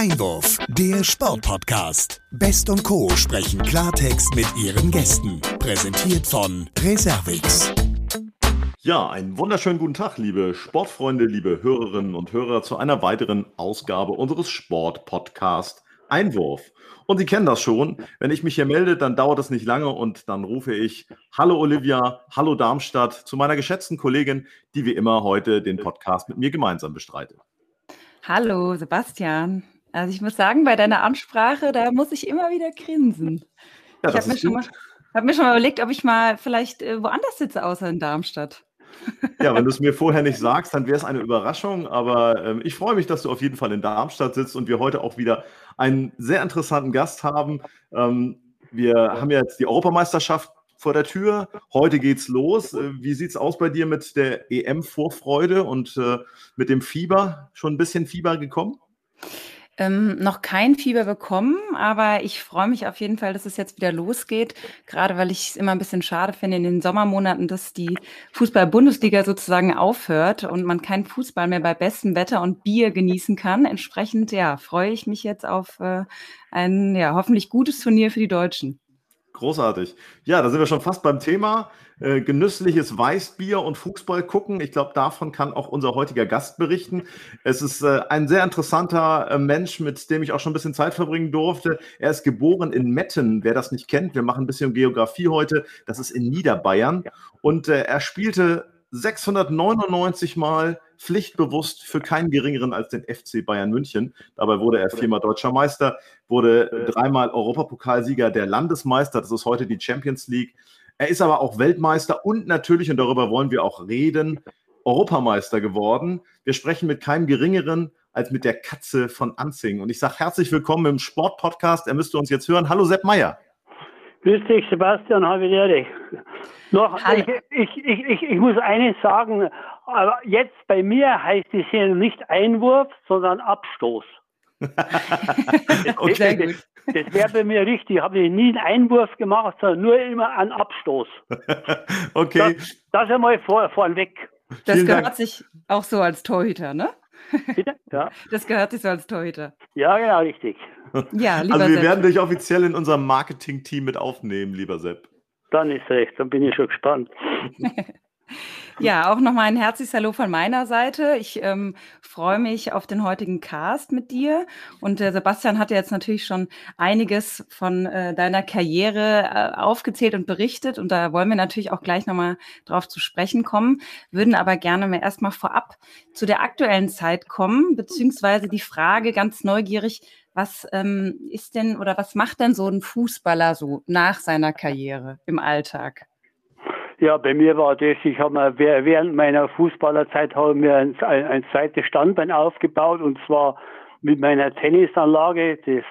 Einwurf, der Sportpodcast. Best und Co. sprechen Klartext mit ihren Gästen. Präsentiert von Reservix. Ja, einen wunderschönen guten Tag, liebe Sportfreunde, liebe Hörerinnen und Hörer, zu einer weiteren Ausgabe unseres Sportpodcast Einwurf. Und Sie kennen das schon. Wenn ich mich hier melde, dann dauert es nicht lange und dann rufe ich Hallo Olivia, Hallo Darmstadt zu meiner geschätzten Kollegin, die wie immer heute den Podcast mit mir gemeinsam bestreitet. Hallo Sebastian. Also ich muss sagen, bei deiner Ansprache, da muss ich immer wieder grinsen. Ja, ich habe mir, schon mal, hab mir schon mal überlegt, ob ich mal vielleicht äh, woanders sitze, außer in Darmstadt. Ja, wenn du es mir vorher nicht sagst, dann wäre es eine Überraschung. Aber ähm, ich freue mich, dass du auf jeden Fall in Darmstadt sitzt und wir heute auch wieder einen sehr interessanten Gast haben. Ähm, wir haben ja jetzt die Europameisterschaft vor der Tür. Heute geht's los. Äh, wie sieht's aus bei dir mit der EM-Vorfreude und äh, mit dem Fieber? Schon ein bisschen Fieber gekommen? Ähm, noch kein Fieber bekommen, aber ich freue mich auf jeden Fall, dass es jetzt wieder losgeht. Gerade weil ich es immer ein bisschen schade finde in den Sommermonaten, dass die Fußball-Bundesliga sozusagen aufhört und man keinen Fußball mehr bei bestem Wetter und Bier genießen kann. Entsprechend, ja, freue ich mich jetzt auf äh, ein ja, hoffentlich gutes Turnier für die Deutschen. Großartig. Ja, da sind wir schon fast beim Thema. Äh, genüssliches Weißbier und Fußball gucken. Ich glaube, davon kann auch unser heutiger Gast berichten. Es ist äh, ein sehr interessanter äh, Mensch, mit dem ich auch schon ein bisschen Zeit verbringen durfte. Er ist geboren in Metten, wer das nicht kennt. Wir machen ein bisschen Geografie heute. Das ist in Niederbayern. Und äh, er spielte 699 Mal pflichtbewusst für keinen geringeren als den FC Bayern München. Dabei wurde er viermal deutscher Meister, wurde dreimal Europapokalsieger, der Landesmeister, das ist heute die Champions League. Er ist aber auch Weltmeister und natürlich, und darüber wollen wir auch reden, Europameister geworden. Wir sprechen mit keinem geringeren als mit der Katze von Anzing. Und ich sage herzlich willkommen im Sportpodcast. Er müsste uns jetzt hören. Hallo Sepp Meier. Grüß dich, Sebastian, habe ich Noch, ich, ich, ich, ich, muss eines sagen, aber jetzt bei mir heißt es hier nicht Einwurf, sondern Abstoß. okay. Das, das wäre bei mir richtig. Ich habe nie einen Einwurf gemacht, sondern nur immer einen Abstoß. okay. Das, das einmal vor, vorneweg. Das Vielen gehört Dank. sich auch so als Torhüter, ne? Bitte? Ja. Das gehört sich so als Torhüter. Ja, genau, richtig. Ja, lieber Also wir Sepp. werden dich offiziell in unserem Marketing-Team mit aufnehmen, lieber Sepp. Dann ist recht, dann bin ich schon gespannt. Ja, auch nochmal ein herzliches Hallo von meiner Seite. Ich ähm, freue mich auf den heutigen Cast mit dir. Und äh, Sebastian hatte jetzt natürlich schon einiges von äh, deiner Karriere äh, aufgezählt und berichtet. Und da wollen wir natürlich auch gleich nochmal drauf zu sprechen kommen, würden aber gerne mal erstmal vorab zu der aktuellen Zeit kommen, beziehungsweise die Frage ganz neugierig, was ähm, ist denn oder was macht denn so ein Fußballer so nach seiner Karriere im Alltag? Ja, bei mir war das, ich habe mir während meiner Fußballerzeit habe mir ein, ein, ein zweites Standbein aufgebaut und zwar mit meiner Tennisanlage. Das,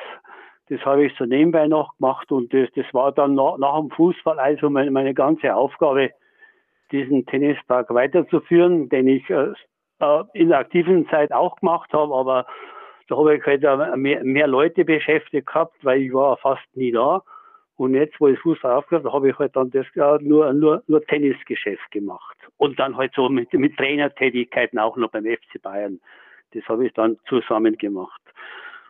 das habe ich so nebenbei noch gemacht und das, das war dann nach, nach dem Fußball also meine, meine ganze Aufgabe, diesen Tennispark weiterzuführen, den ich äh, äh in der aktiven Zeit auch gemacht habe, aber da habe ich halt mehr, mehr Leute beschäftigt gehabt, weil ich war fast nie da. Und jetzt, wo ich Fußball aufgehört habe, habe ich halt dann das nur, nur, nur Tennisgeschäft gemacht. Und dann halt so mit, mit Trainertätigkeiten auch noch beim FC Bayern. Das habe ich dann zusammen gemacht.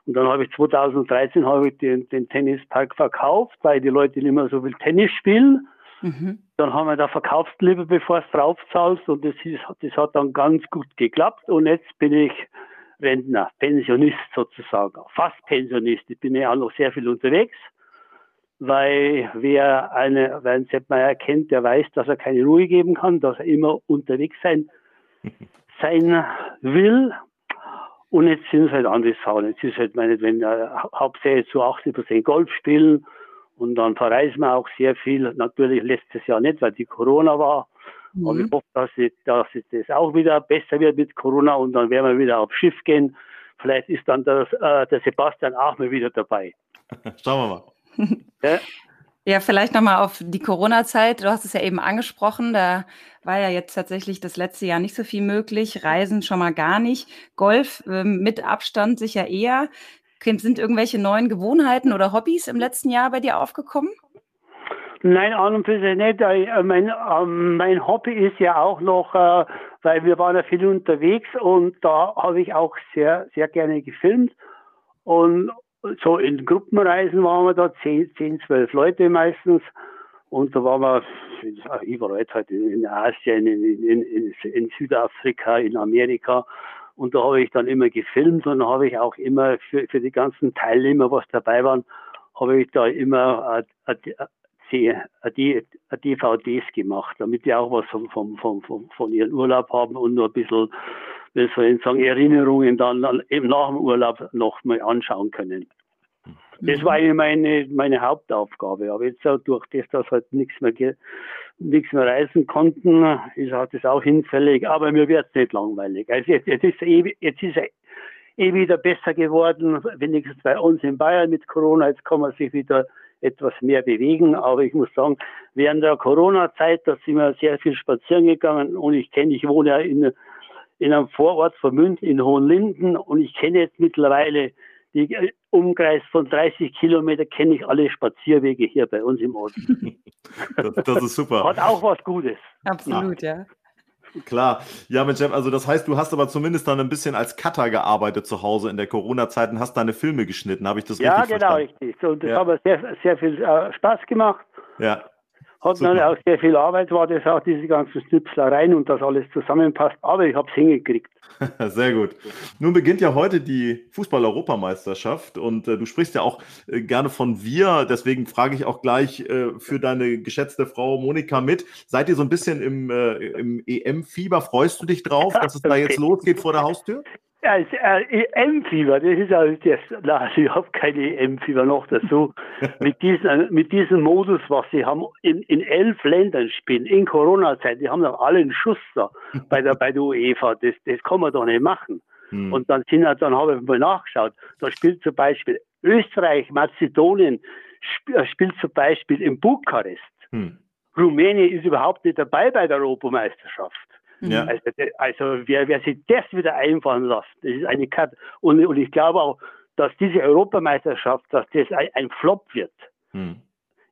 Und dann habe ich 2013 habe ich den, den Tennispark verkauft, weil die Leute nicht mehr so viel Tennis spielen. Mhm. Dann haben wir da verkauft lieber, bevor es draufzahlst. Und das, ist, das hat dann ganz gut geklappt. Und jetzt bin ich Rentner, Pensionist sozusagen, fast Pensionist. Ich bin ja auch noch sehr viel unterwegs weil wer eine, wer einen Sepp Meier kennt, der weiß, dass er keine Ruhe geben kann, dass er immer unterwegs sein, sein will. Und jetzt sind es halt andere Sachen. Jetzt ist halt meinetwegen äh, hauptsächlich zu 80 Prozent Golf spielen und dann verreisen wir auch sehr viel. Natürlich letztes Jahr nicht, weil die Corona war. Mhm. Aber ich hoffe, dass, ich, dass das auch wieder besser wird mit Corona und dann werden wir wieder aufs Schiff gehen. Vielleicht ist dann der, äh, der Sebastian auch mal wieder dabei. Schauen wir mal. Ja. Ja, vielleicht nochmal auf die Corona-Zeit. Du hast es ja eben angesprochen. Da war ja jetzt tatsächlich das letzte Jahr nicht so viel möglich. Reisen schon mal gar nicht. Golf äh, mit Abstand sicher eher. Sind irgendwelche neuen Gewohnheiten oder Hobbys im letzten Jahr bei dir aufgekommen? Nein, an und für sich nicht. Äh, mein, ähm, mein Hobby ist ja auch noch, äh, weil wir waren ja viel unterwegs und da habe ich auch sehr, sehr gerne gefilmt. Und so in Gruppenreisen waren wir da, 10, 10 12 Leute meistens. Und da waren wir überall halt in Asien, in, in, in, in Südafrika, in Amerika. Und da habe ich dann immer gefilmt und habe ich auch immer für, für die ganzen Teilnehmer, was dabei waren, habe ich da immer äh, äh, äh, DVDs gemacht, damit die auch was vom, vom, vom, von ihrem Urlaub haben und nur ein bisschen, wie soll ich sagen, Erinnerungen dann eben nach dem Urlaub noch mal anschauen können. Das war meine, meine Hauptaufgabe. Aber jetzt auch durch das, dass halt nichts mehr, nichts mehr reisen konnten, ist halt das auch hinfällig. Aber mir wird es nicht langweilig. Also jetzt, jetzt ist eh, jetzt ist eh wieder besser geworden, wenigstens bei uns in Bayern mit Corona. Jetzt kann man sich wieder etwas mehr bewegen. Aber ich muss sagen, während der Corona-Zeit, da sind wir sehr viel spazieren gegangen und ich kenne, ich wohne ja in, in einem Vorort von München in Hohenlinden und ich kenne jetzt mittlerweile die äh, Umkreis von 30 Kilometer kenne ich alle Spazierwege hier bei uns im Ort. das, das, ist super. Hat auch was Gutes. Absolut, ja. ja. Klar. Ja, Mensch, also das heißt, du hast aber zumindest dann ein bisschen als Cutter gearbeitet zu Hause in der Corona-Zeit und hast deine Filme geschnitten. Habe ich das ja, richtig genau, verstanden? Ja, genau, richtig. Und das ja. hat mir sehr, sehr viel äh, Spaß gemacht. Ja. Hat Super. dann auch sehr viel Arbeit, war das auch diese ganzen Schnipslereien und das alles zusammenpasst, aber ich habe es hingekriegt. sehr gut. Nun beginnt ja heute die Fußball-Europameisterschaft und äh, du sprichst ja auch äh, gerne von wir, deswegen frage ich auch gleich äh, für deine geschätzte Frau Monika mit. Seid ihr so ein bisschen im, äh, im EM-Fieber? Freust du dich drauf, dass es da jetzt losgeht vor der Haustür? Ja, äh, EM-Fieber, das ist also das, na, ich habe keine EM-Fieber noch dazu. mit, diesem, mit diesem Modus, was sie haben, in, in elf Ländern spielen, in Corona-Zeit, die haben doch alle einen Schuss da bei der, bei der UEFA, das, das kann man doch nicht machen. Hm. Und dann, sind, dann habe ich mal nachgeschaut, da spielt zum Beispiel Österreich, Mazedonien, sp äh, spielt zum Beispiel in Bukarest. Hm. Rumänien ist überhaupt nicht dabei bei der Europameisterschaft. Ja. Also, also wer, wer sich das wieder einfallen lässt, das ist eine Kat und, und ich glaube auch, dass diese Europameisterschaft, dass das ein, ein Flop wird. Hm.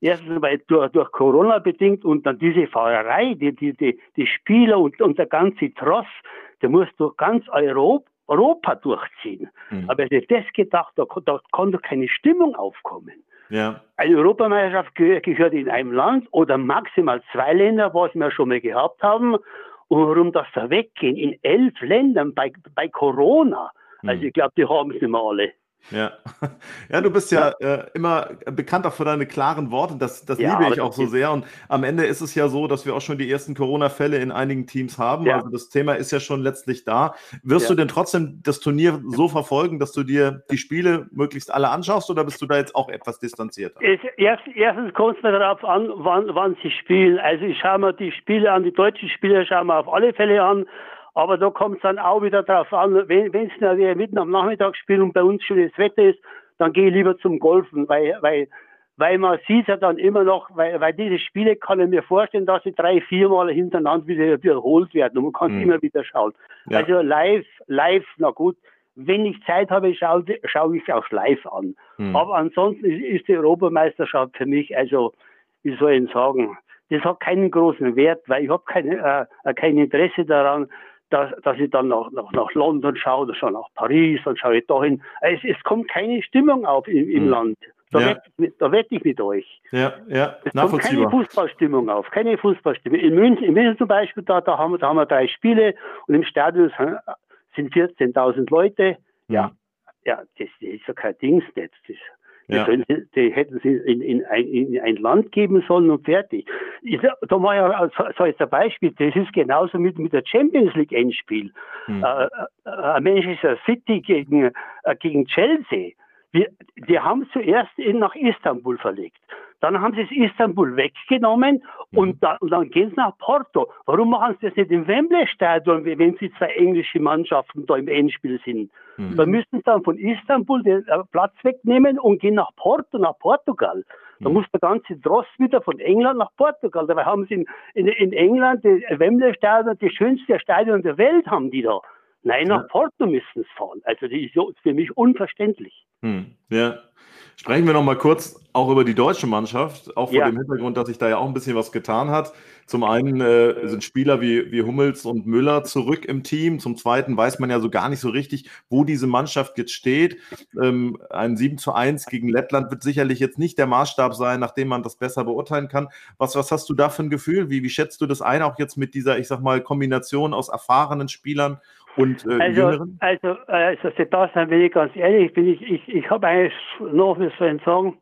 Erstens weil durch, durch Corona bedingt und dann diese Fahrerei, die, die, die, die Spieler und, und der ganze Tross, der muss durch ganz Europa, Europa durchziehen. Hm. Aber hätte das gedacht, da, da kann doch keine Stimmung aufkommen. Ja. Eine Europameisterschaft gehört in einem Land oder maximal zwei Länder, was wir schon mal gehabt haben. Und warum das da weggehen in elf Ländern bei, bei Corona? Also hm. ich glaube, die haben es nicht mehr alle. Ja. ja, du bist ja, ja. Äh, immer bekannt auch für deine klaren Worte. Das, das ja, liebe ich auch so sehr. Und am Ende ist es ja so, dass wir auch schon die ersten Corona-Fälle in einigen Teams haben. Ja. Also das Thema ist ja schon letztlich da. Wirst du denn trotzdem das Turnier so verfolgen, dass du dir die Spiele möglichst alle anschaust oder bist du da jetzt auch etwas distanzierter? Erst, erstens kommt es mir darauf an, wann, wann sie spielen. Also ich schaue mir die Spiele an, die deutschen Spiele schauen wir auf alle Fälle an. Aber da kommt es dann auch wieder darauf an, wenn es nachher mitten am Nachmittag spielt und bei uns schönes Wetter ist, dann gehe ich lieber zum Golfen, weil, weil, weil man sieht ja dann immer noch, weil, weil diese Spiele kann ich mir vorstellen, dass sie drei, viermal hintereinander wieder wiederholt werden und man kann mhm. immer wieder schauen. Ja. Also live, live, na gut, wenn ich Zeit habe, schaue, schaue ich auch live an. Mhm. Aber ansonsten ist, ist die Europameisterschaft für mich, also, wie soll ich sagen, das hat keinen großen Wert, weil ich habe keine, äh, kein Interesse daran, dass, dass ich dann nach, nach, nach London schaue oder schon nach Paris, dann schaue ich dahin. Es, es kommt keine Stimmung auf im, im hm. Land. Da, ja. wette ich, da wette ich mit euch. Ja, ja, es kommt keine Fußballstimmung auf, keine Fußballstimmung. In München, in München zum Beispiel, da, da, haben, wir, da haben wir drei Spiele und im Stadion sind 14.000 Leute. Ja, mhm. ja, das, das ist ja kein Dings nicht. Das, ja. Die, hätten sie in, in, ein, in, ein, Land geben sollen und fertig. Ich, da war ja so jetzt ein Beispiel, das ist genauso mit, mit der Champions League Endspiel. Hm. Äh, äh, Manchester City gegen, äh, gegen Chelsea. Wir, die haben zuerst in, nach Istanbul verlegt. Dann haben sie es Istanbul weggenommen mhm. und, da, und, dann gehen sie nach Porto. Warum machen sie das nicht im Wembley-Stadion, wenn sie zwei englische Mannschaften da im Endspiel sind? Mhm. Da müssen sie dann von Istanbul den äh, Platz wegnehmen und gehen nach Porto, nach Portugal. Da mhm. muss der ganze Dross wieder von England nach Portugal. Dabei haben sie in, in, in England das Wembley-Stadion, das schönste Stadion der Welt haben die da. Nein, nach ja. Porto müssen es fahren. Also die ist für mich unverständlich. Hm. Ja. Sprechen wir noch mal kurz auch über die deutsche Mannschaft, auch vor ja. dem Hintergrund, dass sich da ja auch ein bisschen was getan hat. Zum einen äh, sind Spieler wie, wie Hummels und Müller zurück im Team. Zum zweiten weiß man ja so gar nicht so richtig, wo diese Mannschaft jetzt steht. Ähm, ein 7 zu 1 gegen Lettland wird sicherlich jetzt nicht der Maßstab sein, nachdem man das besser beurteilen kann. Was, was hast du da für ein Gefühl? Wie, wie schätzt du das ein, auch jetzt mit dieser, ich sag mal, Kombination aus erfahrenen Spielern und äh, also, Jüngeren? Also, also Sebastian, bin ich ganz ehrlich, bin ich, ich, ich habe eigentlich noch, wie soll ich sagen,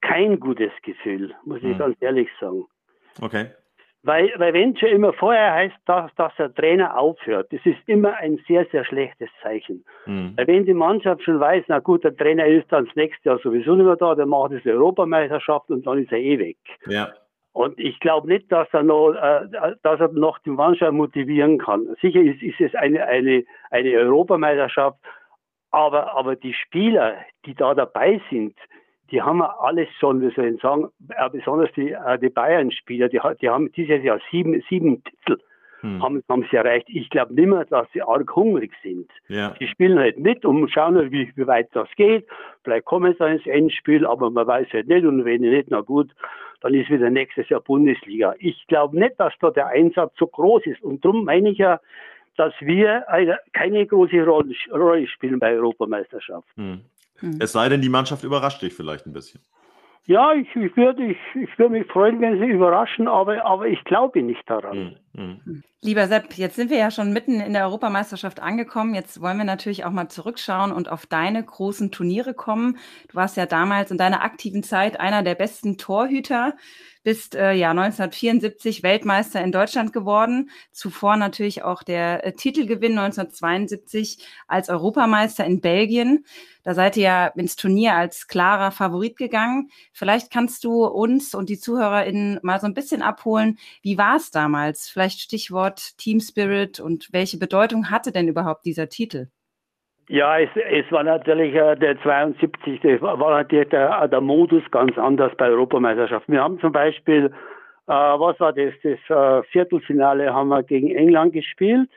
kein gutes Gefühl, muss ich hm. ganz ehrlich sagen. Okay. Weil, weil wenn schon immer vorher heißt, dass, dass der Trainer aufhört, das ist immer ein sehr, sehr schlechtes Zeichen. Mhm. Weil wenn die Mannschaft schon weiß, na gut, der Trainer ist dann das nächste Jahr sowieso nicht mehr da, der macht diese Europameisterschaft und dann ist er eh weg. Ja. Und ich glaube nicht, dass er noch, äh, dass er noch die Mannschaft motivieren kann. Sicher ist, ist es eine, eine, eine Europameisterschaft, aber, aber die Spieler, die da dabei sind, die haben alles schon, wie soll ich sagen, äh, besonders die, äh, die Bayern-Spieler, die, die haben dieses Jahr sieben, sieben Titel. Hm. Haben, haben sie erreicht. Ich glaube nicht mehr, dass sie arg hungrig sind. Ja. Die spielen halt mit und schauen halt, wie, wie weit das geht. Vielleicht kommen sie ins Endspiel, aber man weiß halt nicht. Und wenn nicht, na gut, dann ist wieder nächstes Jahr Bundesliga. Ich glaube nicht, dass da der Einsatz so groß ist. Und darum meine ich ja, dass wir eine, keine große Rolle, spielen bei Europameisterschaften. Hm. Es sei denn, die Mannschaft überrascht dich vielleicht ein bisschen. Ja, ich, ich würde ich, ich würd mich freuen, wenn sie überraschen, aber, aber ich glaube nicht daran. Mhm. Mhm. Lieber Sepp, jetzt sind wir ja schon mitten in der Europameisterschaft angekommen. Jetzt wollen wir natürlich auch mal zurückschauen und auf deine großen Turniere kommen. Du warst ja damals in deiner aktiven Zeit einer der besten Torhüter bist äh, ja 1974 Weltmeister in Deutschland geworden. Zuvor natürlich auch der äh, Titelgewinn 1972 als Europameister in Belgien. Da seid ihr ja ins Turnier als klarer Favorit gegangen. Vielleicht kannst du uns und die ZuhörerInnen mal so ein bisschen abholen. Wie war es damals? Vielleicht Stichwort Team Spirit und welche Bedeutung hatte denn überhaupt dieser Titel? Ja, es, es war natürlich äh, der 72, das war natürlich der, der Modus ganz anders bei Europameisterschaften. Wir haben zum Beispiel, äh, was war das, das äh, Viertelfinale haben wir gegen England gespielt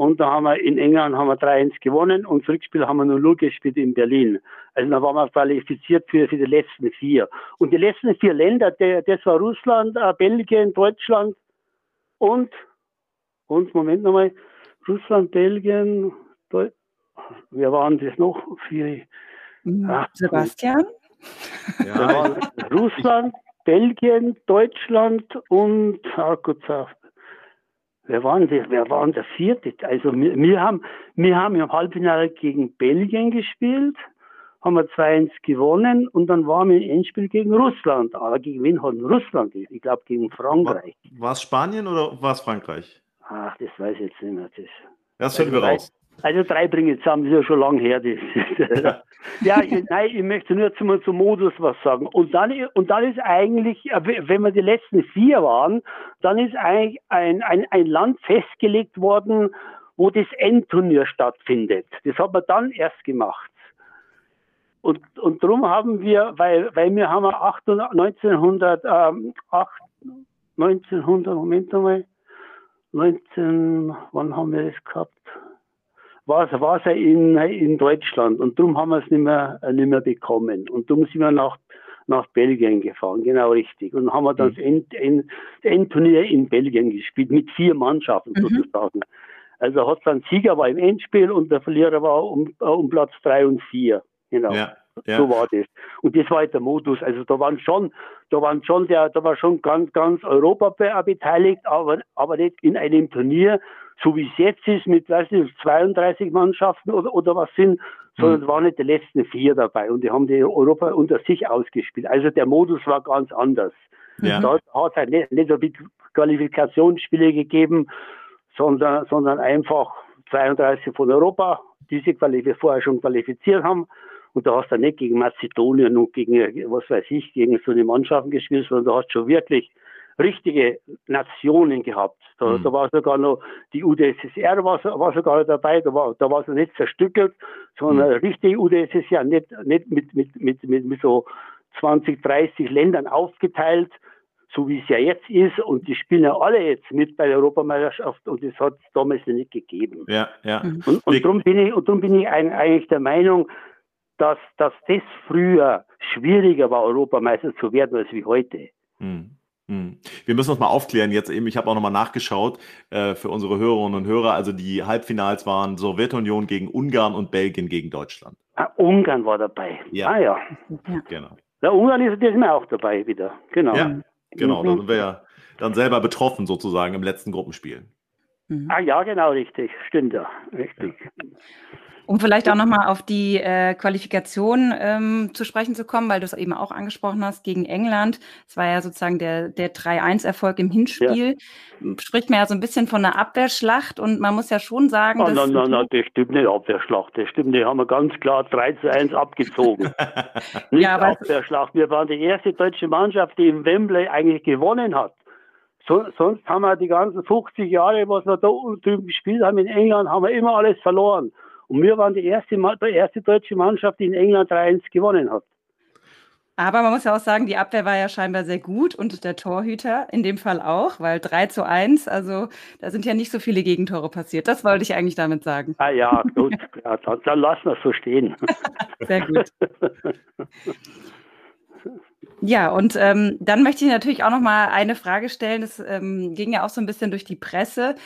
und da haben wir in England haben wir 3-1 gewonnen und das Rückspiel haben wir nur 0 gespielt in Berlin. Also da waren wir qualifiziert für, für die letzten vier. Und die letzten vier Länder, der, das war Russland, äh, Belgien, Deutschland und, und Moment nochmal, Russland, Belgien, Deutschland, wer waren das noch? Vier, hm, Ach, Sebastian? Ja, Russland, Belgien, Deutschland und oh Gott, wer waren das? Wer waren der vierte? Also wir, wir, haben, wir haben im Halbfinale gegen Belgien gespielt, haben wir 2-1 gewonnen und dann waren wir im Endspiel gegen Russland. Aber gegen wen hat Russland? Ich glaube gegen Frankreich. War es Spanien oder war es Frankreich? Ach, das weiß ich jetzt nicht mehr. Das, das finden wir raus. Also drei bringen zusammen, das ist ja schon lange her. Das. ja, ich, nein, ich möchte nur zum, zum Modus was sagen. Und dann, und dann ist eigentlich, wenn wir die letzten vier waren, dann ist eigentlich ein, ein, ein Land festgelegt worden, wo das Endturnier stattfindet. Das hat man dann erst gemacht. Und, und darum haben wir, weil, weil wir haben 800, 1900, ähm, 8, 1900, Moment einmal, 19, wann haben wir das gehabt? war es war es in, in Deutschland und darum haben wir es nicht mehr, nicht mehr bekommen. Und darum sind wir nach, nach Belgien gefahren, genau richtig. Und haben wir dann mhm. das End, End, Endturnier in Belgien gespielt, mit vier Mannschaften mhm. sozusagen. Also hat dann Sieger war im Endspiel und der Verlierer war um, um Platz drei und vier. Genau. Ja, ja. So war das. Und das war halt der Modus. Also da waren schon, da waren schon der, da war schon ganz, ganz Europa beteiligt, aber, aber nicht in einem Turnier, so wie es jetzt ist, mit weiß nicht, 32 Mannschaften oder, oder was sind, sondern mhm. waren nicht die letzten vier dabei und die haben die Europa unter sich ausgespielt. Also der Modus war ganz anders. Ja. Da hat es halt nicht, nicht so Qualifikationsspiele gegeben, sondern, sondern einfach 32 von Europa, die sich vorher schon qualifiziert haben. Und da hast du nicht gegen Mazedonien und gegen, was weiß ich, gegen so eine Mannschaften gespielt, sondern da hast du schon wirklich richtige Nationen gehabt. Da, mhm. da war sogar noch die UdSSR war, war sogar dabei, da war, da war sie nicht zerstückelt, sondern mhm. richtige UdSSR, nicht, nicht mit, mit, mit, mit, mit so 20, 30 Ländern aufgeteilt, so wie es ja jetzt ist. Und die spielen ja alle jetzt mit bei der Europameisterschaft und das hat es damals nicht gegeben. Ja, ja. Mhm. Und, und darum bin ich, und darum bin ich eigentlich der Meinung, dass, dass das früher schwieriger war, Europameister zu werden, als wie heute. Mhm. Wir müssen uns mal aufklären jetzt eben. Ich habe auch nochmal nachgeschaut äh, für unsere Hörerinnen und Hörer. Also die Halbfinals waren Sowjetunion gegen Ungarn und Belgien gegen Deutschland. Ah, Ungarn war dabei. Ja. Ah ja. Genau. Ja, Ungarn ist diesmal auch dabei wieder. Genau. Ja, genau. Da sind wir ja dann selber betroffen sozusagen im letzten Gruppenspiel. Mhm. Ah ja, genau, richtig. Stimmt ja. Richtig. Ja. Um vielleicht auch nochmal auf die äh, Qualifikation ähm, zu sprechen zu kommen, weil du es eben auch angesprochen hast, gegen England. Es war ja sozusagen der, der 3-1-Erfolg im Hinspiel. Ja. Spricht man ja so ein bisschen von einer Abwehrschlacht und man muss ja schon sagen. Nein, nein, nein, das stimmt nicht, Abwehrschlacht. Das stimmt, die haben wir ganz klar 3 zu 1 abgezogen. nicht ja, Abwehrschlacht. Wir waren die erste deutsche Mannschaft, die im Wembley eigentlich gewonnen hat. So, sonst haben wir die ganzen 50 Jahre, was wir da drüben gespielt haben in England, haben wir immer alles verloren. Und wir waren die erste, die erste deutsche Mannschaft, die in England 3-1 gewonnen hat. Aber man muss ja auch sagen, die Abwehr war ja scheinbar sehr gut und der Torhüter in dem Fall auch, weil 3 zu 1, also da sind ja nicht so viele Gegentore passiert. Das wollte ich eigentlich damit sagen. Ah ja, gut, ja, dann, dann lassen wir es so stehen. sehr gut. Ja, und ähm, dann möchte ich natürlich auch noch mal eine Frage stellen. Das ähm, ging ja auch so ein bisschen durch die Presse.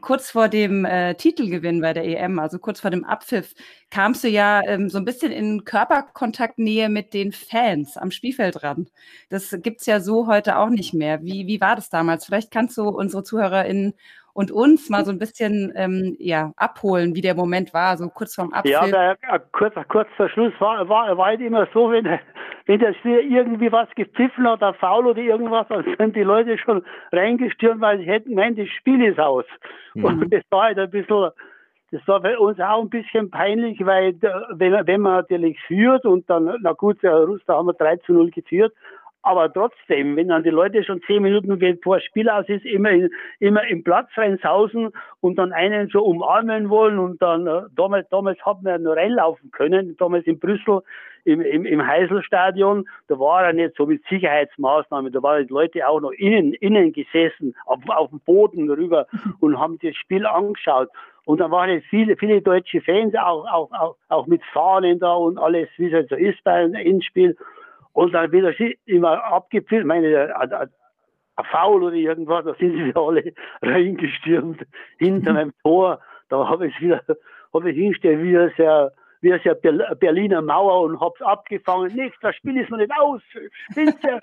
Kurz vor dem äh, Titelgewinn bei der EM, also kurz vor dem Abpfiff, kamst du ja ähm, so ein bisschen in Körperkontaktnähe mit den Fans am Spielfeld ran. Das gibt's ja so heute auch nicht mehr. Wie, wie war das damals? Vielleicht kannst du unsere ZuhörerInnen und uns mal so ein bisschen ähm, ja, abholen, wie der Moment war, so kurz vorm Abpfiff. Ja, der, kurz, kurz vor Schluss war, war, war halt immer so, wenn, wenn der irgendwie was gepfiffen hat, ein Foul oder irgendwas, dann sind die Leute schon reingestürmt, weil sie hätten gemeint, das Spiel ist aus. Mhm. Und das war halt ein bisschen, das war für uns auch ein bisschen peinlich, weil wenn, wenn man natürlich führt und dann, na gut, der Ruster haben wir 3 zu 0 geführt, aber trotzdem, wenn dann die Leute schon zehn Minuten vor Spiel aus ist, immer, in, immer im Platz reinsausen und dann einen so umarmen wollen und dann, äh, damals, damals hat man ja nur reinlaufen können, damals in Brüssel im, im, im Heiselstadion, da war er nicht so mit Sicherheitsmaßnahmen, da waren die Leute auch noch innen, innen gesessen, auf, auf dem Boden rüber und haben das Spiel angeschaut. Und dann waren jetzt viele, viele deutsche Fans auch, auch, auch, auch mit Fahnen da und alles, wie es halt so ist bei einem Endspiel. Und dann wieder immer abgepfiffen, meine, ein Foul oder irgendwas, da sind sie wieder alle reingestürmt hinter meinem Tor. Da habe ich wieder, habe ich hingestellt, wie es ja, wie es ja Berliner Mauer und hab's abgefangen. Nichts, das Spiel ist noch nicht aus. Spinnt ja,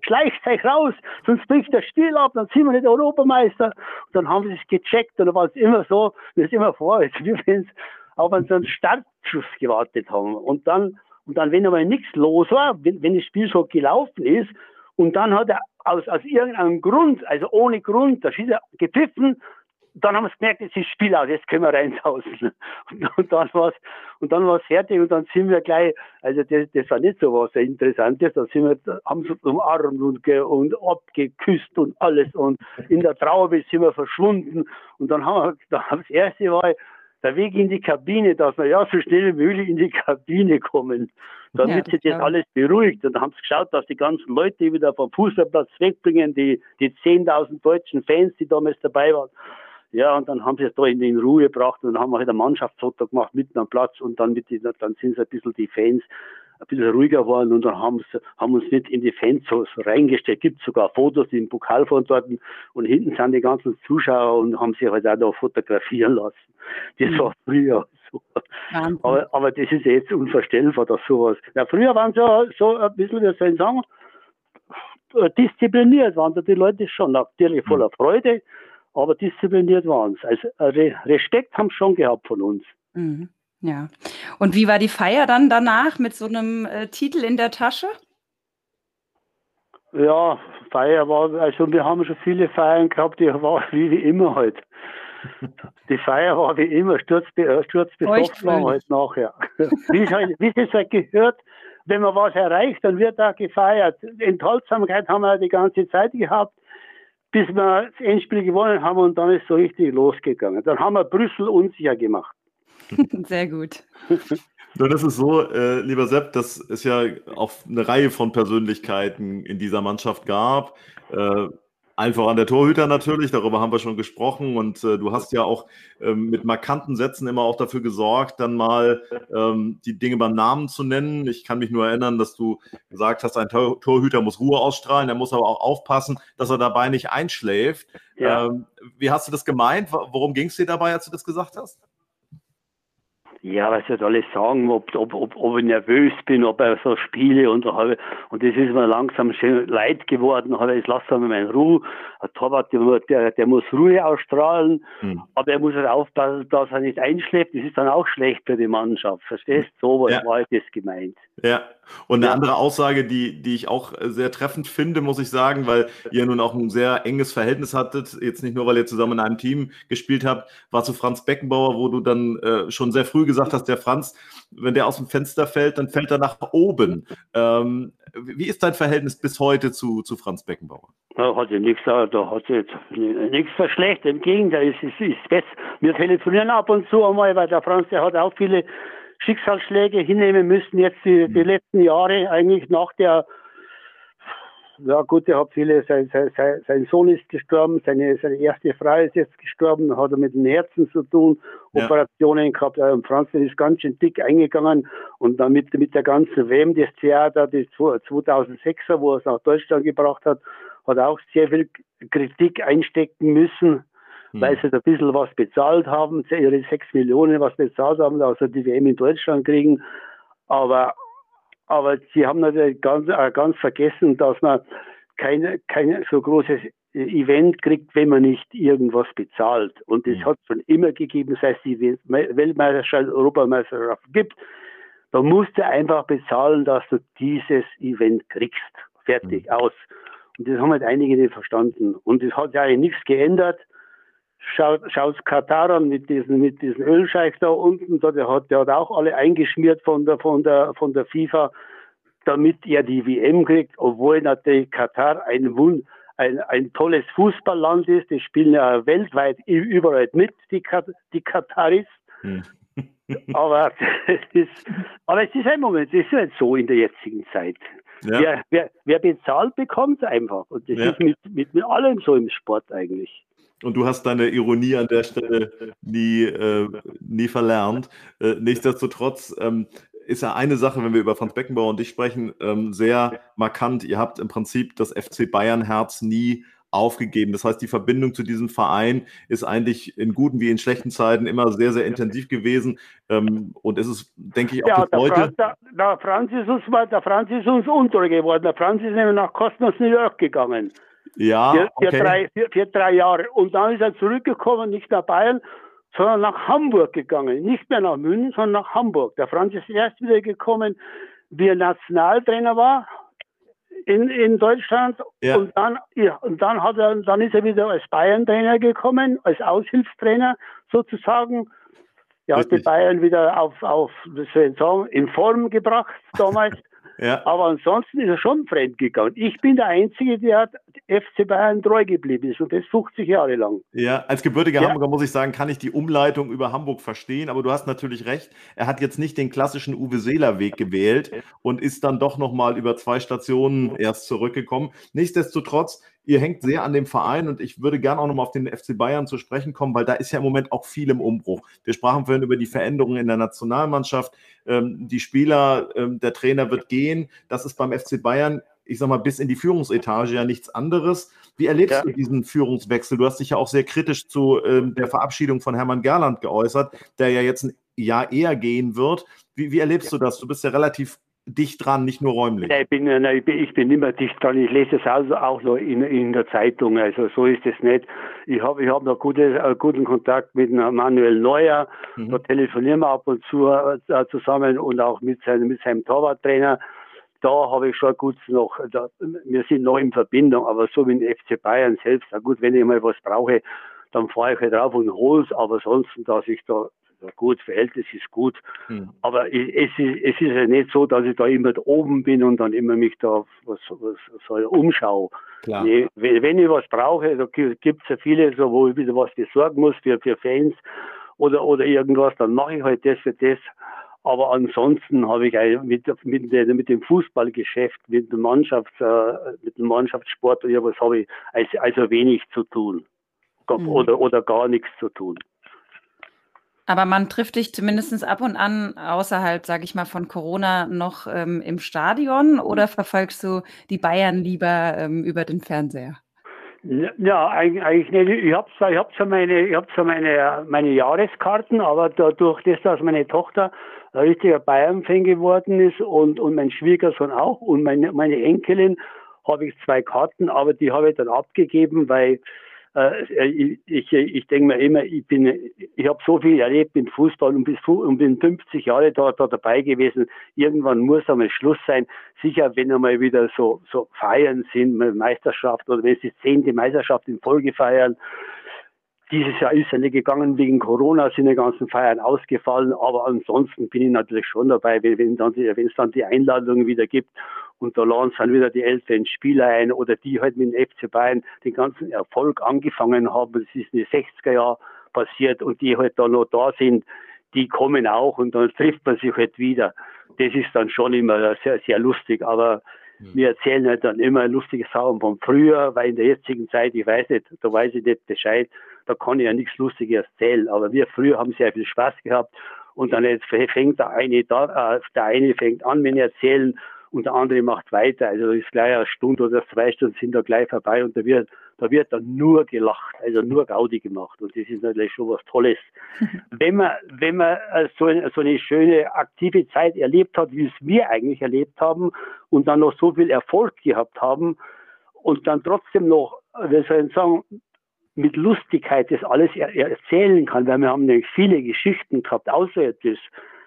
schleicht euch raus, sonst bricht das Spiel ab, dann sind wir nicht Europameister. Und dann haben sie es gecheckt und dann war es immer so, wie es immer vor ist, wie wenn sie auf einen so einen Startschuss gewartet haben. Und dann und dann, wenn aber nichts los war, wenn, wenn das Spiel so gelaufen ist, und dann hat er aus, aus irgendeinem Grund, also ohne Grund, da ist er gepfiffen, dann haben wir gemerkt, jetzt ist Spiel aus, jetzt können wir reinhausen. Und, und dann war's, und dann war's fertig und dann sind wir gleich, also das, das war nicht so was Interessantes, da sind wir, haben sie umarmt und, ge, und abgeküsst und alles und in der Traube sind wir verschwunden und dann haben wir, das erste war, der Weg in die Kabine, dass wir ja so schnell wie möglich in die Kabine kommen, damit ja, sich das alles beruhigt. Und dann haben sie geschaut, dass die ganzen Leute wieder vom Fußballplatz wegbringen, die, die 10.000 deutschen Fans, die damals dabei waren. Ja, und dann haben sie es da in, in Ruhe gebracht und dann haben wir halt ein Mannschaftsfoto gemacht mitten am Platz und dann, mit dann sind es ein bisschen die Fans ein bisschen ruhiger geworden und dann haben, sie, haben uns nicht in die Fans so, so reingestellt. Gibt sogar Fotos im Pokal von dort und hinten sind die ganzen Zuschauer und haben sich halt auch da fotografieren lassen. Das war früher so. Aber, aber das ist jetzt unvorstellbar, dass sowas. Ja, früher waren sie so ein bisschen, wie soll ich sagen, diszipliniert waren da die Leute schon, natürlich voller Freude, aber diszipliniert waren es. Also Respekt haben sie schon gehabt von uns. Mhm. Ja. Und wie war die Feier dann danach mit so einem äh, Titel in der Tasche? Ja, Feier war, also wir haben schon viele Feiern gehabt, die war wie, wie immer halt. Die Feier war wie immer, sturzbe sturzbesoffen waren halt nachher. wie, es halt, wie es halt gehört, wenn man was erreicht, dann wird da gefeiert. Enthaltsamkeit haben wir die ganze Zeit gehabt, bis wir das Endspiel gewonnen haben und dann ist so richtig losgegangen. Dann haben wir Brüssel unsicher gemacht. Sehr gut. Nun ist es so, äh, lieber Sepp, dass es ja auch eine Reihe von Persönlichkeiten in dieser Mannschaft gab. Äh, Einfach an der Torhüter natürlich, darüber haben wir schon gesprochen. Und äh, du hast ja auch ähm, mit markanten Sätzen immer auch dafür gesorgt, dann mal ähm, die Dinge beim Namen zu nennen. Ich kann mich nur erinnern, dass du gesagt hast, ein Tor Torhüter muss Ruhe ausstrahlen, er muss aber auch aufpassen, dass er dabei nicht einschläft. Ja. Ähm, wie hast du das gemeint? Worum ging es dir dabei, als du das gesagt hast? Ja, was wird alles sagen, ob, ob, ob, ob ich nervös bin, ob er so spiele und so habe. Und das ist mir langsam schön leid geworden. Habe ich lasse mir meine Ruhe. Ein Torwart, der, der muss Ruhe ausstrahlen, hm. aber er muss halt aufpassen, dass er nicht einschläft. Das ist dann auch schlecht für die Mannschaft. Verstehst du? So ja. war das gemeint. Ja. Und eine andere Aussage, die, die ich auch sehr treffend finde, muss ich sagen, weil ihr nun auch ein sehr enges Verhältnis hattet, jetzt nicht nur, weil ihr zusammen in einem Team gespielt habt, war zu Franz Beckenbauer, wo du dann äh, schon sehr früh gesagt hast, der Franz, wenn der aus dem Fenster fällt, dann fällt er nach oben. Ähm, wie ist dein Verhältnis bis heute zu, zu Franz Beckenbauer? Da hat sich nichts, da hat sich nichts verschlechtert. Im Gegenteil, es ist, ist besser. Wir telefonieren ab und zu einmal, weil der Franz, der hat auch viele Schicksalsschläge hinnehmen müssen, jetzt die, die mhm. letzten Jahre, eigentlich nach der ja gut, er hat viele, sein, sein, sein Sohn ist gestorben, seine, seine erste Frau ist jetzt gestorben, hat er mit dem Herzen zu tun, ja. Operationen gehabt. Und Franz ist ganz schön dick eingegangen und dann mit, mit der ganzen WM, das Theater, das 2006er, wo er es nach Deutschland gebracht hat, hat auch sehr viel Kritik einstecken müssen, hm. weil sie da ein bisschen was bezahlt haben, ihre sechs Millionen was bezahlt haben, also die WM in Deutschland kriegen. Aber aber sie haben natürlich ganz, äh, ganz vergessen, dass man kein, kein so großes Event kriegt, wenn man nicht irgendwas bezahlt. Und es mhm. hat schon immer gegeben, sei es die Weltmeisterschaft, Europameisterschaft gibt, da musst du einfach bezahlen, dass du dieses Event kriegst. Fertig, mhm. aus. Und das haben halt einige nicht verstanden. Und es hat ja eigentlich nichts geändert. Schaut, schaut Katar an mit diesen, mit diesen Ölscheich da unten, der hat, der hat auch alle eingeschmiert von der, von der, von der FIFA, damit er die WM kriegt, obwohl natürlich Katar ein, ein, ein tolles Fußballland ist. Die spielen ja weltweit überall mit, die, die Kataris. Hm. aber, es ist, aber es ist ein Moment, es ist nicht so in der jetzigen Zeit. Ja. Wer, wer, wer bezahlt, bekommt einfach. Und das ja. ist mit, mit, mit allem so im Sport eigentlich. Und du hast deine Ironie an der Stelle nie, äh, nie verlernt. Äh, nichtsdestotrotz ähm, ist ja eine Sache, wenn wir über Franz Beckenbauer und dich sprechen, ähm, sehr markant. Ihr habt im Prinzip das FC Bayern Herz nie aufgegeben. Das heißt, die Verbindung zu diesem Verein ist eigentlich in guten wie in schlechten Zeiten immer sehr, sehr intensiv gewesen. Ähm, und es ist, denke ich, auch ja, bis heute. Franz, der, der, Franz ist uns, der Franz ist uns geworden. Der Franz ist nämlich nach aus New York gegangen. Ja, für, für, okay. drei, für, für drei Jahre. Und dann ist er zurückgekommen, nicht nach Bayern, sondern nach Hamburg gegangen. Nicht mehr nach München, sondern nach Hamburg. Der Franz ist erst wieder gekommen, wie er Nationaltrainer war in, in Deutschland. Ja. Und dann, ja, und dann hat er, dann ist er wieder als Bayern-Trainer gekommen, als Aushilfstrainer sozusagen. Er hat die Bayern wieder auf, auf, was soll ich sagen, in Form gebracht damals. Ja. Aber ansonsten ist er schon fremd gegangen. Ich bin der Einzige, der FC Bayern treu geblieben ist und das 50 Jahre lang. Ja, als gebürtiger ja. Hamburger muss ich sagen, kann ich die Umleitung über Hamburg verstehen, aber du hast natürlich recht. Er hat jetzt nicht den klassischen Uwe Seeler Weg gewählt und ist dann doch nochmal über zwei Stationen erst zurückgekommen. Nichtsdestotrotz, ihr hängt sehr an dem Verein und ich würde gerne auch nochmal auf den FC Bayern zu sprechen kommen, weil da ist ja im Moment auch viel im Umbruch. Wir sprachen vorhin über die Veränderungen in der Nationalmannschaft. Ähm, die Spieler, ähm, der Trainer wird gehen. Das ist beim FC Bayern, ich sag mal, bis in die Führungsetage ja nichts anderes. Wie erlebst ja. du diesen Führungswechsel? Du hast dich ja auch sehr kritisch zu ähm, der Verabschiedung von Hermann Gerland geäußert, der ja jetzt ein Jahr eher gehen wird. Wie, wie erlebst ja. du das? Du bist ja relativ dicht dran, nicht nur räumlich. Ich bin, ich bin, immer dicht dran. Ich lese es auch, auch noch in, in der Zeitung. Also so ist es nicht. Ich habe ich hab noch gute, äh, guten Kontakt mit Manuel Neuer. Mhm. Da telefonieren wir ab und zu äh, zusammen und auch mit seinem, mit seinem Torwarttrainer. Da habe ich schon gut noch, da, wir sind noch in Verbindung, aber so wie den FC Bayern selbst, na gut, wenn ich mal was brauche, dann fahre ich halt drauf und hole es, aber sonst, dass ich da gut, Verhältnis ist gut. Hm. Aber es ist, es ist ja nicht so, dass ich da immer da oben bin und dann immer mich da was, was so umschaue. Nee, wenn ich was brauche, da gibt es ja viele, so, wo ich wieder was besorgen muss für, für Fans oder, oder irgendwas, dann mache ich halt das für das. Aber ansonsten habe ich mit, mit, mit, dem Fußballgeschäft, mit dem, Mannschafts, äh, mit dem Mannschaftssport oder was habe ich also, also wenig zu tun. Mhm. Oder, oder gar nichts zu tun. Aber man trifft dich zumindest ab und an außerhalb, sage ich mal, von Corona noch ähm, im Stadion oder verfolgst du die Bayern lieber ähm, über den Fernseher? Ja, eigentlich nicht. Ich habe zwar, ich hab zwar, meine, ich hab zwar meine, meine Jahreskarten, aber dadurch, dass, dass meine Tochter ein richtiger Bayern-Fan geworden ist und, und mein Schwiegersohn auch und meine, meine Enkelin, habe ich zwei Karten, aber die habe ich dann abgegeben, weil ich, ich, ich denke mir immer, ich bin, ich habe so viel erlebt im Fußball und, bis, und bin 50 Jahre da, da dabei gewesen. Irgendwann muss einmal Schluss sein. Sicher, wenn einmal wieder so, so Feiern sind, Meisterschaft oder wenn sie zehnte Meisterschaft in Folge feiern, dieses Jahr ist er nicht gegangen wegen Corona, sind die ganzen Feiern ausgefallen, aber ansonsten bin ich natürlich schon dabei, wenn, es dann die Einladungen wieder gibt und da laden dann wieder die älteren Spieler ein oder die halt mit dem FC Bayern den ganzen Erfolg angefangen haben. Das ist in den 60er Jahren passiert und die halt da noch da sind, die kommen auch und dann trifft man sich halt wieder. Das ist dann schon immer sehr, sehr lustig, aber Mhm. Wir erzählen halt dann immer lustige Sachen von früher, weil in der jetzigen Zeit, ich weiß nicht, da weiß ich nicht Bescheid, da kann ich ja nichts Lustiges erzählen. Aber wir früher haben sehr viel Spaß gehabt und dann jetzt fängt der eine, da, äh, der eine fängt an mit erzählen und der andere macht weiter. Also ist gleich eine Stunde oder zwei Stunden sind da gleich vorbei und da wird, da wird dann nur gelacht, also nur Gaudi gemacht. Und das ist natürlich schon was Tolles. wenn man, wenn man äh, so eine, so eine schöne aktive Zeit erlebt hat, wie es wir eigentlich erlebt haben und dann noch so viel Erfolg gehabt haben und dann trotzdem noch, wir sollen sagen, mit Lustigkeit das alles erzählen kann, weil wir haben nämlich viele Geschichten gehabt, außer das,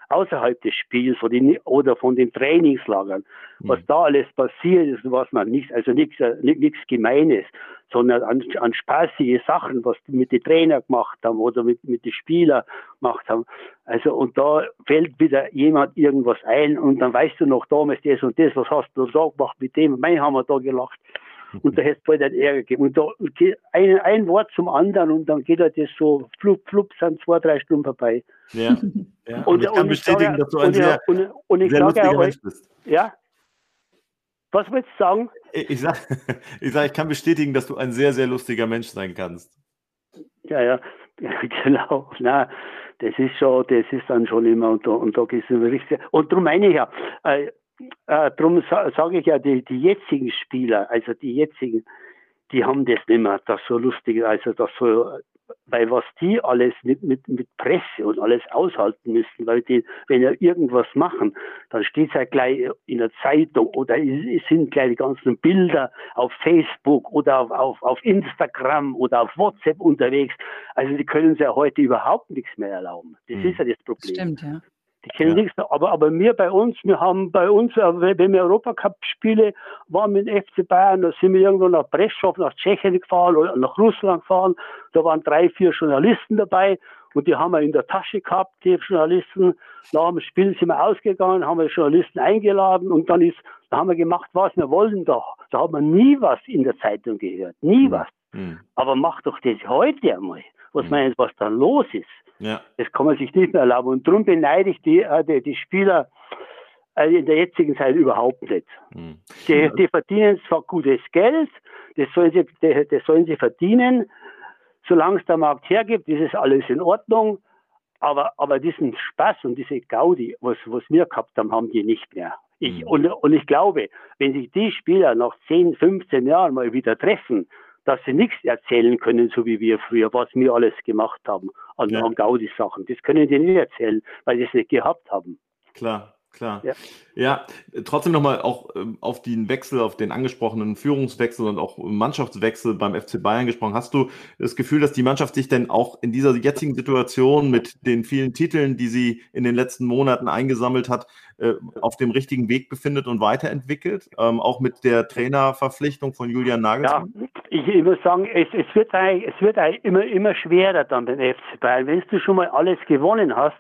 außerhalb des Spiels oder von den Trainingslagern, was mhm. da alles passiert ist, was man nicht, also nichts, äh, nichts Gemeines, sondern an, an spaßige Sachen, was die mit den Trainer gemacht haben oder mit, mit den Spielern gemacht haben. Also, und da fällt wieder jemand irgendwas ein und dann weißt du noch damals das und das, was hast du da gemacht mit dem, mein haben wir da gelacht. Und da hätte es bald einen Ärger gegeben. Und da ein, ein Wort zum anderen und dann geht er das so, flup, flup, sind zwei, drei Stunden vorbei. Ja. ja. Und, und, ich kann und bestätigen, ich sage, dass du ein sehr, und, und ich sehr lustiger Mensch bist. Ja. Was willst du sagen? Ich sage, ich, sag, ich kann bestätigen, dass du ein sehr, sehr lustiger Mensch sein kannst. Ja, ja, ja genau. Na, das ist schon, das ist dann schon immer und da, und da ist es richtig. Und darum meine ich ja, äh, äh, darum sa sage ich ja, die, die jetzigen Spieler, also die jetzigen, die haben das nicht mehr, das so lustig, also das so, weil was die alles mit, mit, mit Presse und alles aushalten müssen, weil die, wenn ja irgendwas machen, dann steht es ja gleich in der Zeitung oder es sind gleich die ganzen Bilder auf Facebook oder auf, auf, auf Instagram oder auf WhatsApp unterwegs. Also die können sich ja heute überhaupt nichts mehr erlauben. Das mhm. ist ja das Problem. Stimmt, ja. Die kennen ja. nichts, aber, aber wir bei uns, wir haben bei uns, äh, wenn wir Europacup-Spiele waren mit dem FC Bayern, da sind wir irgendwo nach Breschow, nach Tschechien gefahren oder nach Russland gefahren. Da waren drei, vier Journalisten dabei und die haben wir in der Tasche gehabt, die Journalisten. Nach dem Spiel sind wir ausgegangen, haben wir Journalisten eingeladen und dann ist, da haben wir gemacht, was wir wollen da. Da hat man nie was in der Zeitung gehört, nie mhm. was. Mhm. Aber mach doch das heute einmal. Was mhm. meinst was da los ist? Ja. Das kann man sich nicht mehr erlauben. Und darum beneide ich die, äh, die, die Spieler äh, in der jetzigen Zeit überhaupt nicht. Mhm. Die, die, verdienen zwar gutes Geld, das sollen sie, das sollen sie verdienen, solange es der Markt hergibt, ist es alles in Ordnung. Aber, aber diesen Spaß und diese Gaudi, was, was wir gehabt haben, haben die nicht mehr. Ich, mhm. und, und ich glaube, wenn sich die Spieler nach 10, 15 Jahren mal wieder treffen dass sie nichts erzählen können, so wie wir früher, was wir alles gemacht haben an, ja. an Gaudi-Sachen. Das können die nicht erzählen, weil sie es nicht gehabt haben. Klar. Klar. Ja, ja trotzdem nochmal auch ähm, auf den Wechsel, auf den angesprochenen Führungswechsel und auch Mannschaftswechsel beim FC Bayern gesprochen. Hast du das Gefühl, dass die Mannschaft sich denn auch in dieser jetzigen Situation mit den vielen Titeln, die sie in den letzten Monaten eingesammelt hat, äh, auf dem richtigen Weg befindet und weiterentwickelt? Ähm, auch mit der Trainerverpflichtung von Julian Nagelsmann? Ja, ich, ich muss sagen, es, es wird, eigentlich, es wird eigentlich immer, immer schwerer dann beim FC Bayern. Wenn du schon mal alles gewonnen hast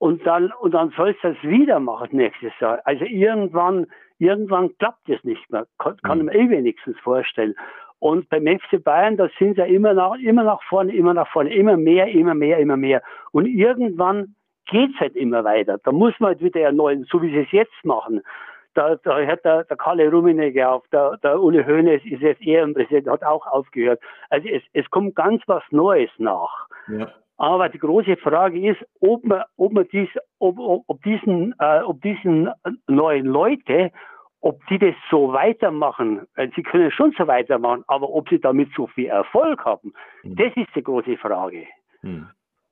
und dann, und dann sollst du das wieder machen nächstes Jahr. Also irgendwann, irgendwann klappt es nicht mehr. Kann, kann man eh wenigstens vorstellen. Und beim FC Bayern, da sind sie immer nach, immer nach vorne, immer nach vorne, immer mehr, immer mehr, immer mehr. Und irgendwann geht's halt immer weiter. Da muss man halt wieder erneuern, so wie sie es jetzt machen. Da, da hört der, der Kalle Rummenigge auf, der, der Uli Hoeneß ist jetzt Ehrenpräsident, hat auch aufgehört. Also es, es kommt ganz was Neues nach. Ja. Aber die große Frage ist, ob man, ob man dies, ob, ob, diesen, äh, ob diesen neuen Leute, ob die das so weitermachen. Sie können schon so weitermachen, aber ob sie damit so viel Erfolg haben, mhm. das ist die große Frage. Mhm.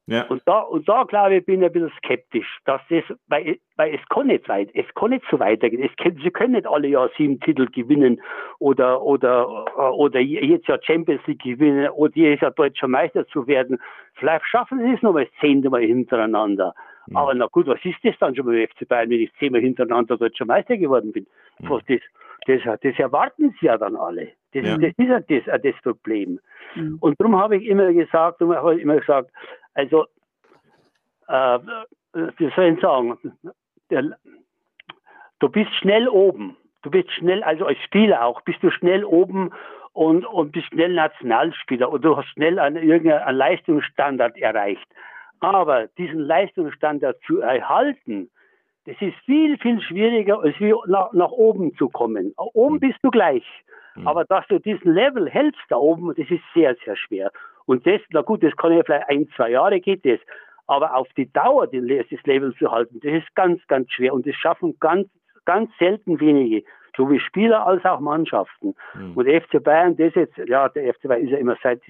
Ja. Und da, und da glaube ich, bin ich ein bisschen skeptisch, dass das, weil, weil es kann nicht weit, es kann nicht so weitergehen. Es können, sie können nicht alle Jahr sieben Titel gewinnen oder, oder, oder jetzt ja Champions League gewinnen oder jedes Jahr deutscher Meister zu werden. Vielleicht schaffen sie es nochmal zehnmal hintereinander. Mhm. Aber na gut, was ist das dann schon beim FC Bayern, wenn ich zehnmal hintereinander deutscher Meister geworden bin? Mhm. Was das, das, das erwarten sie ja dann alle. Das, ja. das ist ja das, das Problem. Mhm. Und darum habe ich immer gesagt, und habe immer gesagt, also, äh, wie soll ich sagen, der, du bist schnell oben. Du bist schnell, also als Spieler auch, bist du schnell oben und, und bist schnell Nationalspieler und du hast schnell einen, irgendeinen Leistungsstandard erreicht. Aber diesen Leistungsstandard zu erhalten, das ist viel, viel schwieriger, als wie nach, nach oben zu kommen. Oben hm. bist du gleich. Hm. Aber dass du diesen Level hältst da oben, das ist sehr, sehr schwer. Und das, na gut, das kann ja vielleicht ein, zwei Jahre geht das. Aber auf die Dauer das Level zu halten, das ist ganz, ganz schwer. Und das schaffen ganz, ganz selten wenige. So wie Spieler als auch Mannschaften. Mhm. Und der FC Bayern, das jetzt, ja, der FC Bayern ist ja immer seit,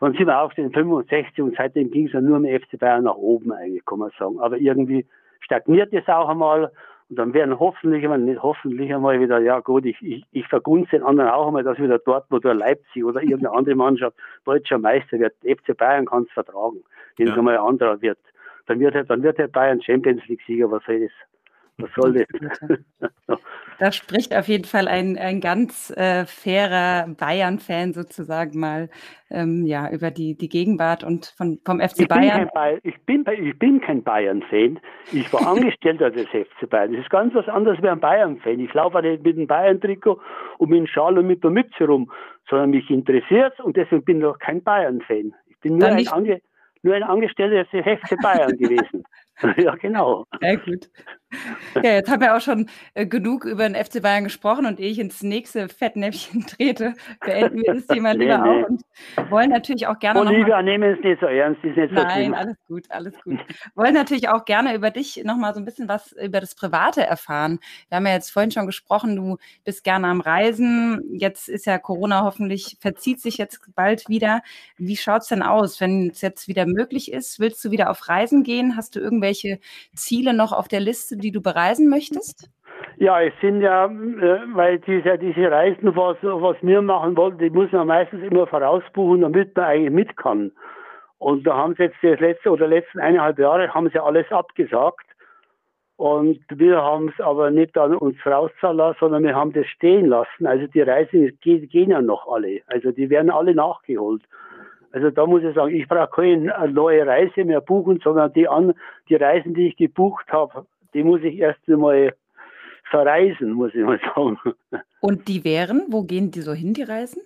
wann sind wir auf den 65 und seitdem ging es ja nur mit FC Bayern nach oben eigentlich, kann man sagen. Aber irgendwie stagniert es auch einmal. Und dann werden hoffentlich einmal, nicht hoffentlich einmal wieder, ja gut, ich, ich, ich vergunste den anderen auch einmal, dass wieder Dortmund oder Leipzig oder irgendeine andere Mannschaft deutscher Meister wird. FC Bayern kann es vertragen, wenn es ja. einmal ein anderer wird. Dann wird, er, dann wird der Bayern Champions League Sieger, was soll das? Was soll das? Da spricht auf jeden Fall ein, ein ganz äh, fairer Bayern-Fan sozusagen mal ähm, ja, über die, die Gegenwart und von, vom FC ich Bayern. Bin ich, bin, ich bin kein Bayern-Fan. Ich war Angestellter des FC Bayern. Das ist ganz was anderes wie ein Bayern-Fan. Ich laufe nicht mit dem Bayern-Trikot und mit dem Schal und mit der Mütze rum, sondern mich interessiert und deswegen bin ich auch kein Bayern-Fan. Ich bin nur ein, Ange nur ein Angestellter des FC Bayern gewesen. ja, genau. Sehr gut. Ja, jetzt haben wir auch schon äh, genug über den FC Bayern gesprochen und ehe ich ins nächste Fettnäpfchen trete, beenden wir das Thema lieber nee, nee. auch und wollen natürlich auch gerne. Olivia, nehmen es nicht so ernst, ist nicht so Nein, alles gut, alles gut. wollen natürlich auch gerne über dich nochmal so ein bisschen was über das Private erfahren. Wir haben ja jetzt vorhin schon gesprochen, du bist gerne am Reisen. Jetzt ist ja Corona hoffentlich, verzieht sich jetzt bald wieder. Wie schaut es denn aus, wenn es jetzt wieder möglich ist? Willst du wieder auf Reisen gehen? Hast du irgendwelche Ziele noch auf der Liste? Die du bereisen möchtest? Ja, es sind ja, äh, weil diese, diese Reisen, was, was wir machen wollen, die muss man meistens immer vorausbuchen, damit man eigentlich mit kann. Und da haben sie jetzt das letzte oder letzten eineinhalb Jahre haben sie alles abgesagt. Und wir haben es aber nicht an uns rauszahlen lassen, sondern wir haben das stehen lassen. Also die Reisen gehen ja noch alle. Also die werden alle nachgeholt. Also da muss ich sagen, ich brauche keine neue Reise mehr buchen, sondern die, an, die Reisen, die ich gebucht habe, die muss ich erst einmal verreisen, muss ich mal sagen. Und die wären, wo gehen die so hin, die Reisen?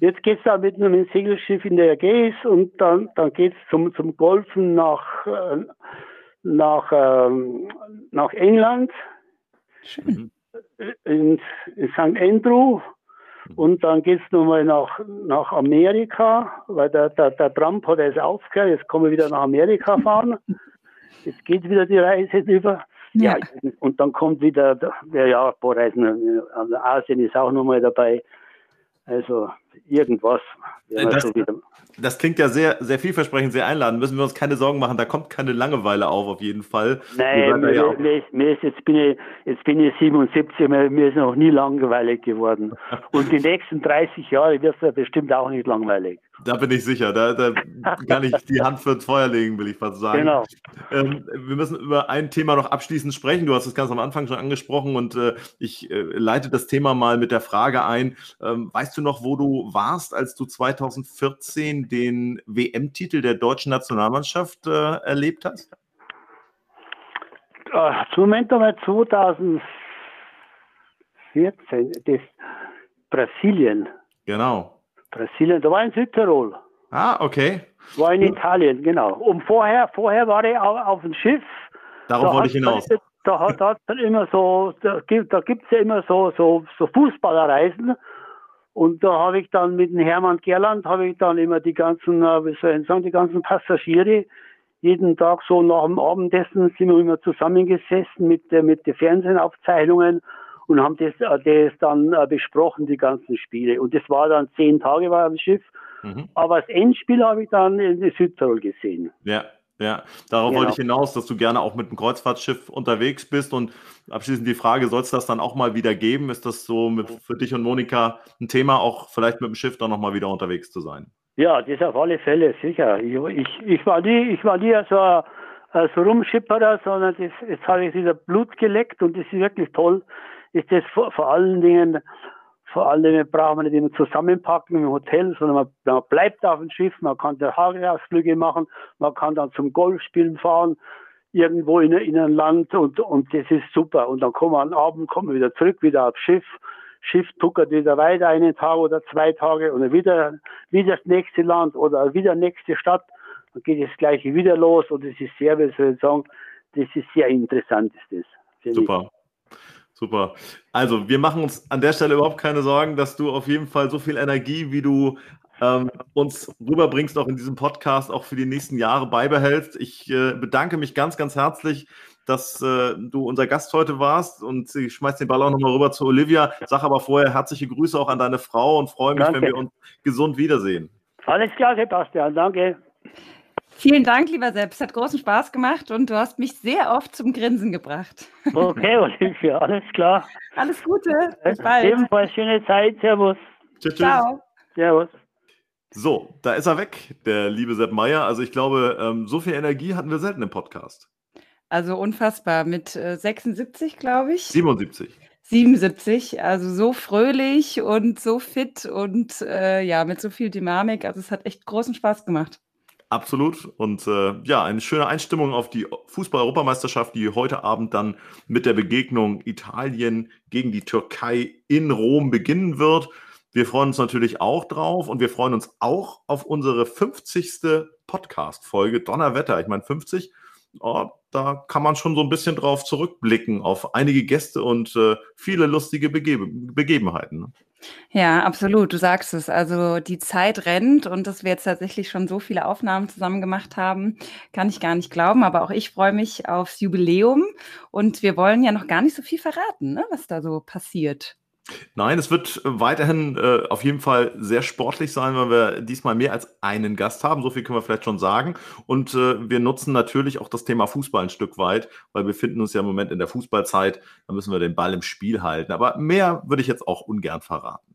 Jetzt geht es da mit einem Segelschiff in der Ägäis und dann, dann geht es zum, zum Golfen nach, äh, nach, ähm, nach England, Schön. In, in St. Andrew und dann geht es nochmal nach, nach Amerika, weil der, der, der Trump hat jetzt aufgehört, jetzt kommen wir wieder nach Amerika fahren. Jetzt geht wieder die Reise über. Ja. ja. und dann kommt wieder, ja, ja, ein paar Reisen, also Asien ist auch nochmal dabei. Also irgendwas. Das, so das, klingt ja sehr, sehr vielversprechend, sehr einladend. Müssen wir uns keine Sorgen machen, da kommt keine Langeweile auf, auf jeden Fall. Nein, mir, ja mir, mir ist, jetzt, bin ich, jetzt bin ich 77, mir, mir ist noch nie langweilig geworden. Und die nächsten 30 Jahre wird es ja bestimmt auch nicht langweilig. Da bin ich sicher. Da, da kann ich die Hand für ins Feuer legen, will ich fast sagen. Genau. Ähm, wir müssen über ein Thema noch abschließend sprechen. Du hast es ganz am Anfang schon angesprochen und äh, ich äh, leite das Thema mal mit der Frage ein. Ähm, weißt du noch, wo du warst, als du 2014 den WM-Titel der deutschen Nationalmannschaft äh, erlebt hast? Äh, Moment einmal 2014, das Brasilien. Genau. Brasilien, da war in Südtirol. Ah, okay. War in Italien, genau. Und vorher, vorher war ich auf, auf dem Schiff. Darauf Da wollte ich hinaus. Da hat da dann immer so, da gibt da gibt's ja immer so, so, so Fußballerreisen. Und da habe ich dann mit dem Hermann Gerland, habe ich dann immer die ganzen, äh, wie soll ich sagen, die ganzen Passagiere, jeden Tag so nach dem Abendessen sind wir immer zusammengesessen mit, der mit den Fernsehaufzeichnungen und haben das, äh, das dann äh, besprochen, die ganzen Spiele. Und das war dann zehn Tage war am Schiff. Mhm. Aber das Endspiel habe ich dann in Südtirol gesehen. Ja, ja. Darauf Genau. wollte ich hinaus, dass du gerne auch mit einem Kreuzfahrtschiff unterwegs bist. Und abschließend die Frage, soll es das dann auch mal wieder geben? Ist das so mit, für dich und Monika ein Thema, auch vielleicht mit dem Schiff dann nochmal wieder unterwegs zu sein? Ja, das auf alle Fälle, sicher. Ich, ich, ich war nie, ich war nie so ein, ein so Rumschipperer, sondern das, jetzt habe ich wieder Blut geleckt und das ist wirklich toll. Ist das vor, vor allen Dingen, vor allen Dingen braucht man nicht immer zusammenpacken im Hotel, sondern man, man bleibt auf dem Schiff, man kann Tagesausflüge machen, man kann dann zum Golfspielen fahren, irgendwo in, in ein Land und, und das ist super. Und dann kommen wir am Abend, kommen wir wieder zurück, wieder aufs Schiff. Schiff tuckert wieder weiter einen Tag oder zwei Tage dann wieder, wieder das nächste Land oder wieder nächste Stadt. Dann geht das Gleiche wieder los und das ist sehr, wie soll ich sagen, das ist sehr interessant, ist das. Super. Super. Also, wir machen uns an der Stelle überhaupt keine Sorgen, dass du auf jeden Fall so viel Energie, wie du ähm, uns rüberbringst, auch in diesem Podcast, auch für die nächsten Jahre beibehältst. Ich äh, bedanke mich ganz, ganz herzlich, dass äh, du unser Gast heute warst und ich schmeiß den Ball auch nochmal rüber zu Olivia. Sag aber vorher herzliche Grüße auch an deine Frau und freue mich, wenn Danke. wir uns gesund wiedersehen. Alles klar, Sebastian, danke. Vielen Dank, lieber Sepp. Es hat großen Spaß gemacht und du hast mich sehr oft zum Grinsen gebracht. Okay, Olivia, alles klar. Alles Gute. Bis bald. Ebenfalls schöne Zeit. Servus. Tschüss, tschüss. Ciao. Servus. So, da ist er weg, der liebe Sepp Meier. Also ich glaube, ähm, so viel Energie hatten wir selten im Podcast. Also unfassbar. Mit äh, 76, glaube ich. 77. 77, also so fröhlich und so fit und äh, ja, mit so viel Dynamik. Also es hat echt großen Spaß gemacht. Absolut. Und äh, ja, eine schöne Einstimmung auf die Fußball-Europameisterschaft, die heute Abend dann mit der Begegnung Italien gegen die Türkei in Rom beginnen wird. Wir freuen uns natürlich auch drauf und wir freuen uns auch auf unsere 50. Podcast-Folge. Donnerwetter, ich meine 50. Oh, da kann man schon so ein bisschen drauf zurückblicken auf einige Gäste und äh, viele lustige Begebe Begebenheiten. Ja, absolut. Du sagst es. Also die Zeit rennt und dass wir jetzt tatsächlich schon so viele Aufnahmen zusammen gemacht haben, kann ich gar nicht glauben. Aber auch ich freue mich aufs Jubiläum und wir wollen ja noch gar nicht so viel verraten, ne, was da so passiert. Nein, es wird äh, weiterhin äh, auf jeden Fall sehr sportlich sein, weil wir diesmal mehr als einen Gast haben. So viel können wir vielleicht schon sagen. Und äh, wir nutzen natürlich auch das Thema Fußball ein Stück weit, weil wir befinden uns ja im Moment in der Fußballzeit. Da müssen wir den Ball im Spiel halten. Aber mehr würde ich jetzt auch ungern verraten.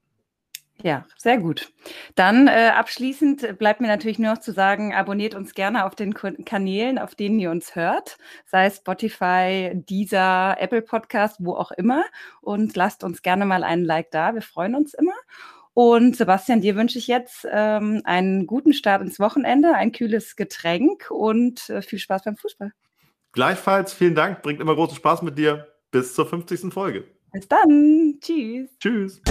Ja, sehr gut. Dann äh, abschließend bleibt mir natürlich nur noch zu sagen, abonniert uns gerne auf den Kanälen, auf denen ihr uns hört, sei es Spotify, Deezer, Apple Podcast, wo auch immer. Und lasst uns gerne mal einen Like da. Wir freuen uns immer. Und Sebastian, dir wünsche ich jetzt ähm, einen guten Start ins Wochenende, ein kühles Getränk und äh, viel Spaß beim Fußball. Gleichfalls vielen Dank, bringt immer großen Spaß mit dir. Bis zur 50. Folge. Bis dann. Tschüss. Tschüss.